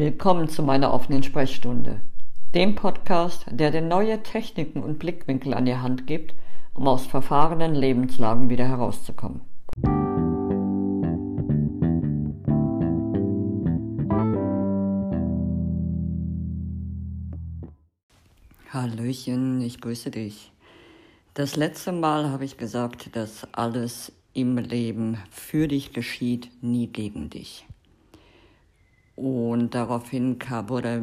Willkommen zu meiner offenen Sprechstunde, dem Podcast, der dir neue Techniken und Blickwinkel an die Hand gibt, um aus verfahrenen Lebenslagen wieder herauszukommen. Hallöchen, ich grüße dich. Das letzte Mal habe ich gesagt, dass alles im Leben für dich geschieht, nie gegen dich. Und daraufhin wurde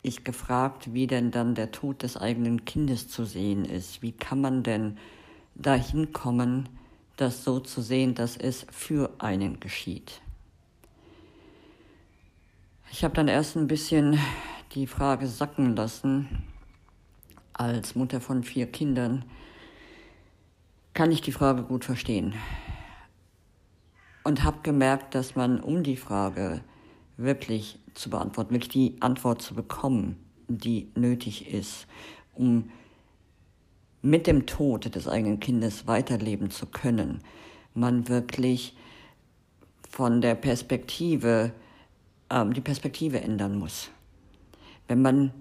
ich gefragt, wie denn dann der Tod des eigenen Kindes zu sehen ist. Wie kann man denn dahin kommen, das so zu sehen, dass es für einen geschieht? Ich habe dann erst ein bisschen die Frage sacken lassen. Als Mutter von vier Kindern kann ich die Frage gut verstehen. Und habe gemerkt, dass man um die Frage wirklich zu beantworten, wirklich die Antwort zu bekommen, die nötig ist, um mit dem Tod des eigenen Kindes weiterleben zu können, man wirklich von der Perspektive, ähm, die Perspektive ändern muss. Wenn man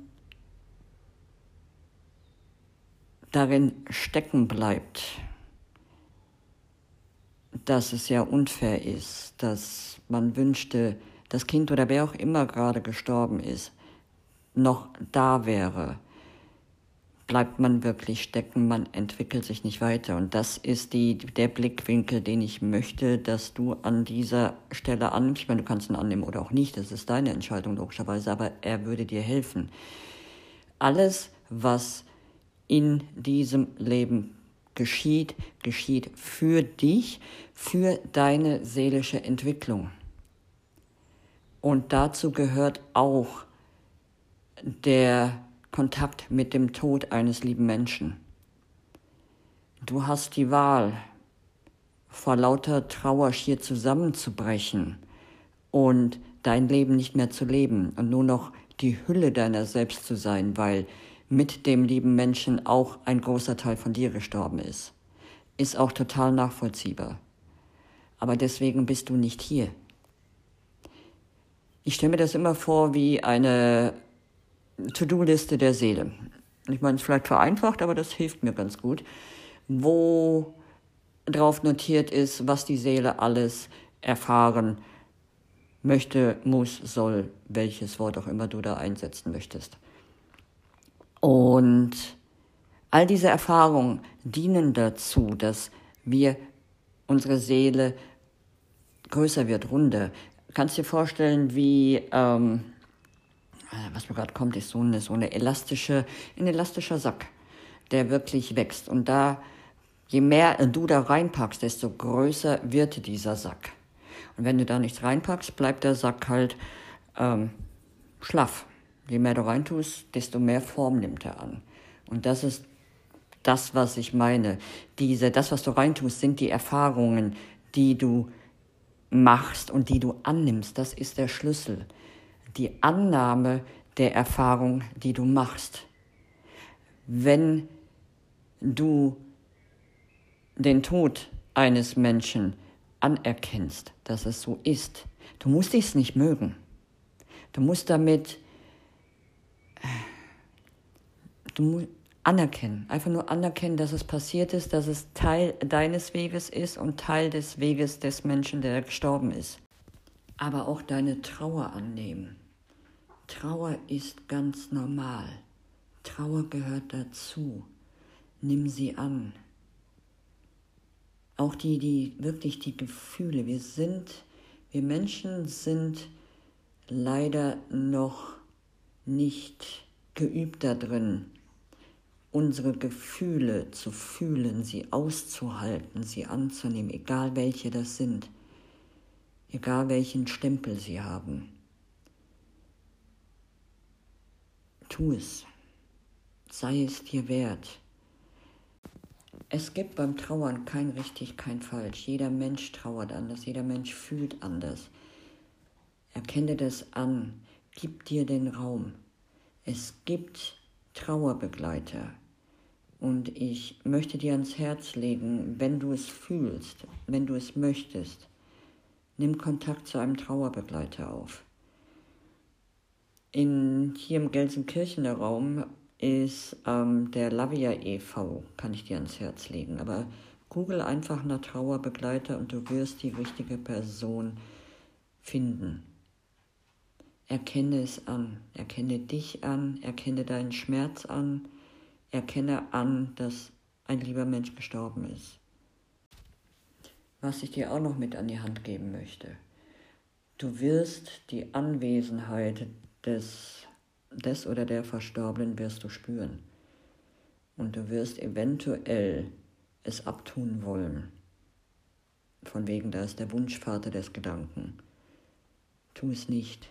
darin stecken bleibt, dass es ja unfair ist, dass man wünschte, das Kind oder wer auch immer gerade gestorben ist, noch da wäre, bleibt man wirklich stecken, man entwickelt sich nicht weiter. Und das ist die, der Blickwinkel, den ich möchte, dass du an dieser Stelle annimmst. Ich meine, du kannst ihn annehmen oder auch nicht, das ist deine Entscheidung logischerweise, aber er würde dir helfen. Alles, was in diesem Leben geschieht, geschieht für dich, für deine seelische Entwicklung. Und dazu gehört auch der Kontakt mit dem Tod eines lieben Menschen. Du hast die Wahl, vor lauter Trauer schier zusammenzubrechen und dein Leben nicht mehr zu leben und nur noch die Hülle deiner selbst zu sein, weil mit dem lieben Menschen auch ein großer Teil von dir gestorben ist. Ist auch total nachvollziehbar. Aber deswegen bist du nicht hier. Ich stelle mir das immer vor wie eine To-Do-Liste der Seele. Ich meine, es ist vielleicht vereinfacht, aber das hilft mir ganz gut, wo drauf notiert ist, was die Seele alles erfahren möchte, muss, soll, welches Wort auch immer du da einsetzen möchtest. Und all diese Erfahrungen dienen dazu, dass wir unsere Seele größer wird, runder, kannst dir vorstellen, wie, ähm, äh, was mir gerade kommt, ist so eine, so eine elastische, ein elastischer Sack, der wirklich wächst. Und da, je mehr du da reinpackst, desto größer wird dieser Sack. Und wenn du da nichts reinpackst, bleibt der Sack halt ähm, schlaff. Je mehr du reintust, desto mehr Form nimmt er an. Und das ist das, was ich meine. Diese, das, was du reintust, sind die Erfahrungen, die du machst und die du annimmst, das ist der Schlüssel. Die Annahme der Erfahrung, die du machst. Wenn du den Tod eines Menschen anerkennst, dass es so ist, du musst es nicht mögen. Du musst damit, du, anerkennen. Einfach nur anerkennen, dass es passiert ist, dass es Teil deines Weges ist und Teil des Weges des Menschen, der gestorben ist. Aber auch deine Trauer annehmen. Trauer ist ganz normal. Trauer gehört dazu. Nimm sie an. Auch die, die wirklich die Gefühle. Wir sind, wir Menschen sind leider noch nicht geübt darin, unsere Gefühle zu fühlen, sie auszuhalten, sie anzunehmen, egal welche das sind, egal welchen Stempel sie haben. Tu es, sei es dir wert. Es gibt beim Trauern kein richtig, kein falsch. Jeder Mensch trauert anders, jeder Mensch fühlt anders. Erkenne das an, gib dir den Raum. Es gibt Trauerbegleiter. Und ich möchte dir ans Herz legen, wenn du es fühlst, wenn du es möchtest, nimm Kontakt zu einem Trauerbegleiter auf. in, hier im Gelsenkirchener Raum ist ähm, der Lavia e.V., kann ich dir ans Herz legen. Aber google einfach nach Trauerbegleiter und du wirst die richtige Person finden. Erkenne es an, erkenne dich an, erkenne deinen Schmerz an, erkenne an, dass ein lieber Mensch gestorben ist. Was ich dir auch noch mit an die Hand geben möchte. Du wirst die Anwesenheit des, des oder der Verstorbenen wirst du spüren. Und du wirst eventuell es abtun wollen. Von wegen, da ist der Wunschvater des Gedanken. Tu es nicht.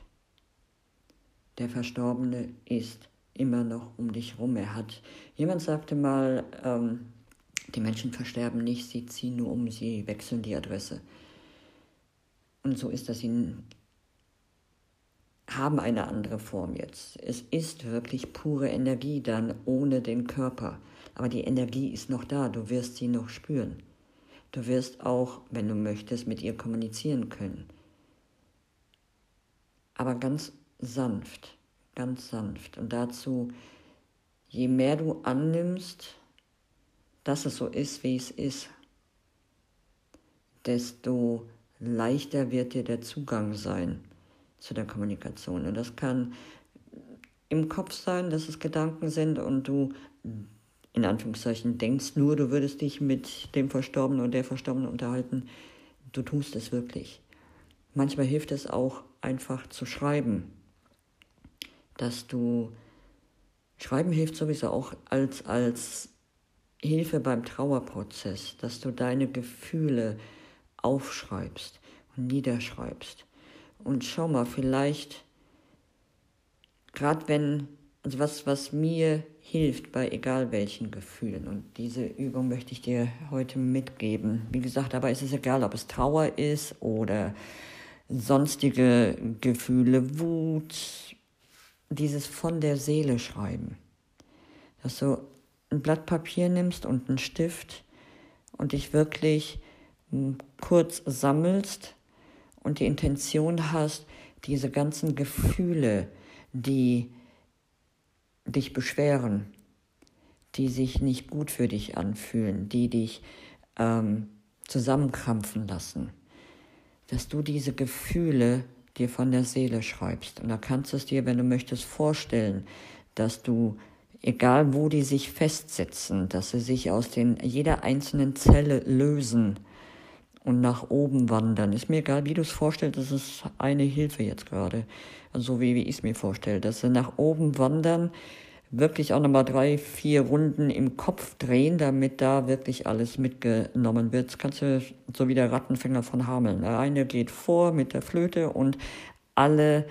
Der Verstorbene ist immer noch um dich rum. Er hat, jemand sagte mal, ähm, die Menschen versterben nicht, sie ziehen nur um, sie wechseln die Adresse. Und so ist das in haben eine andere Form jetzt. Es ist wirklich pure Energie dann ohne den Körper. Aber die Energie ist noch da, du wirst sie noch spüren. Du wirst auch, wenn du möchtest, mit ihr kommunizieren können. Aber ganz sanft, ganz sanft. Und dazu, je mehr du annimmst, dass es so ist, wie es ist, desto leichter wird dir der Zugang sein zu der Kommunikation. Und das kann im Kopf sein, dass es Gedanken sind und du in Anführungszeichen denkst nur, du würdest dich mit dem Verstorbenen oder der Verstorbenen unterhalten. Du tust es wirklich. Manchmal hilft es auch einfach zu schreiben, dass du Schreiben hilft sowieso auch als, als Hilfe beim Trauerprozess, dass du deine Gefühle aufschreibst und niederschreibst. Und schau mal, vielleicht, gerade wenn, also was, was mir hilft bei egal welchen Gefühlen, und diese Übung möchte ich dir heute mitgeben. Wie gesagt, es ist egal, ob es Trauer ist oder sonstige Gefühle, Wut, dieses von der Seele schreiben. Dass du ein Blatt Papier nimmst und einen Stift und dich wirklich hm, kurz sammelst und die Intention hast, diese ganzen Gefühle, die dich beschweren, die sich nicht gut für dich anfühlen, die dich ähm, zusammenkrampfen lassen, dass du diese Gefühle dir von der Seele schreibst. Und da kannst du es dir, wenn du möchtest, vorstellen, dass du, egal wo die sich festsetzen, dass sie sich aus den, jeder einzelnen Zelle lösen und nach oben wandern. Ist mir egal, wie du es vorstellst, das ist eine Hilfe jetzt gerade. Also so wie, wie ich es mir vorstelle, dass sie nach oben wandern, wirklich auch nochmal drei, vier Runden im Kopf drehen, damit da wirklich alles mitgenommen wird. Das kannst du so wie der Rattenfänger von Hameln. Der eine geht vor mit der Flöte und alle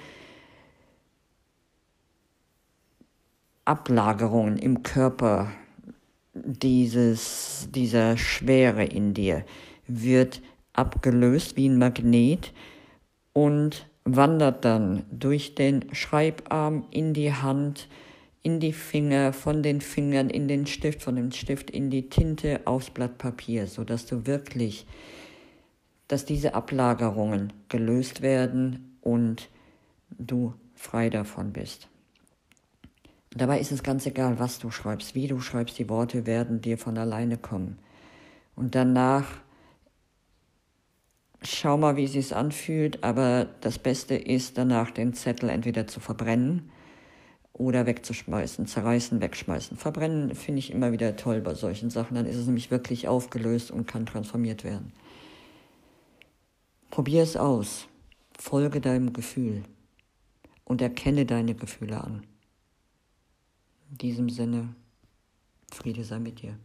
Ablagerungen im Körper dieses, dieser Schwere in dir wird abgelöst wie ein Magnet und wandert dann durch den Schreibarm in die Hand, in die Finger, von den Fingern in den Stift, von dem Stift in die Tinte aufs Blatt Papier, so dass du wirklich, dass diese Ablagerungen gelöst werden und du frei davon bist. Dabei ist es ganz egal, was du schreibst, wie du schreibst, die Worte werden dir von alleine kommen. Und danach schau mal, wie es sich anfühlt, aber das Beste ist danach den Zettel entweder zu verbrennen oder wegzuschmeißen, zerreißen, wegschmeißen. Verbrennen finde ich immer wieder toll bei solchen Sachen, dann ist es nämlich wirklich aufgelöst und kann transformiert werden. Probier es aus, folge deinem Gefühl und erkenne deine Gefühle an. In diesem Sinne, Friede sei mit dir.